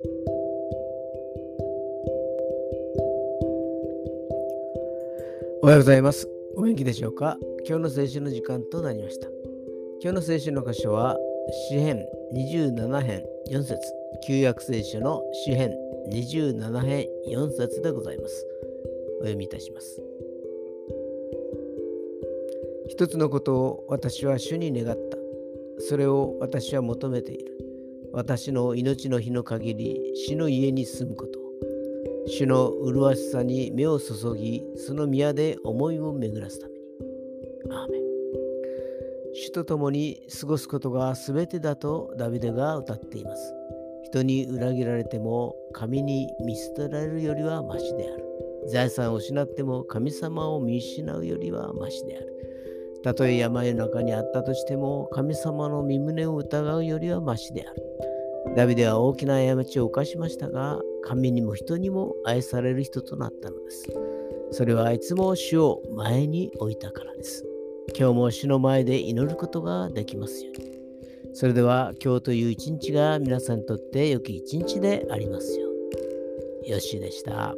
おはようございます。お元気でしょうか？今日の聖書の時間となりました。今日の聖書の箇所は、詩編27編4節旧約聖書の詩編27編4節でございます。お読みいたします。一つのことを私は主に願った。それを私は求めている。私の命の日の限り、死の家に住むこと。主の麗しさに目を注ぎ、その宮で思いを巡らすために。アーメン主と共に過ごすことが全てだとダビデが歌っています。人に裏切られても神に見捨てられるよりはましである。財産を失っても神様を見失うよりはましである。たとえ山の中にあったとしても神様の身胸を疑うよりはましである。ダビデは大きな過ちを犯しましたが、神にも人にも愛される人となったのです。それはいつも主を前に置いたからです。今日も主の前で祈ることができますように。それでは今日という一日が皆さんにとって良き一日でありますように。よしでした。